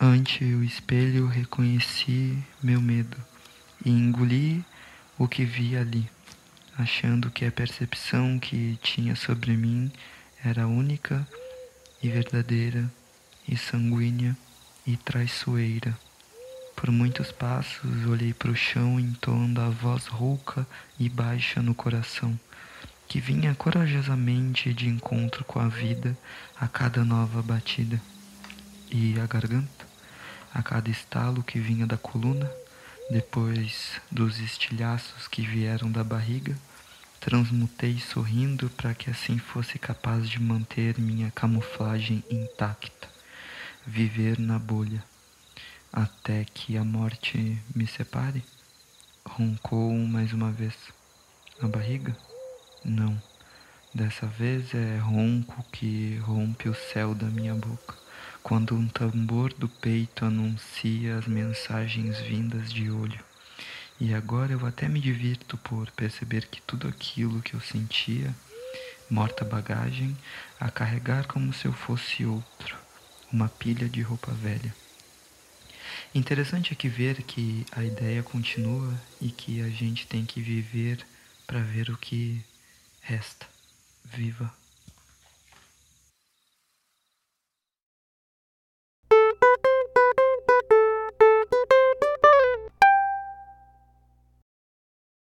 Ante o espelho reconheci meu medo e engoli o que vi ali, achando que a percepção que tinha sobre mim era única e verdadeira e sanguínea e traiçoeira. Por muitos passos olhei para o chão entoando a voz rouca e baixa no coração, que vinha corajosamente de encontro com a vida a cada nova batida. E a garganta, a cada estalo que vinha da coluna, depois dos estilhaços que vieram da barriga, transmutei sorrindo para que assim fosse capaz de manter minha camuflagem intacta, viver na bolha até que a morte me separe? Roncou mais uma vez. A barriga? Não. Dessa vez é ronco que rompe o céu da minha boca, quando um tambor do peito anuncia as mensagens vindas de olho. E agora eu até me divirto por perceber que tudo aquilo que eu sentia, morta bagagem, a carregar como se eu fosse outro, uma pilha de roupa velha. Interessante aqui ver que a ideia continua e que a gente tem que viver para ver o que resta. Viva!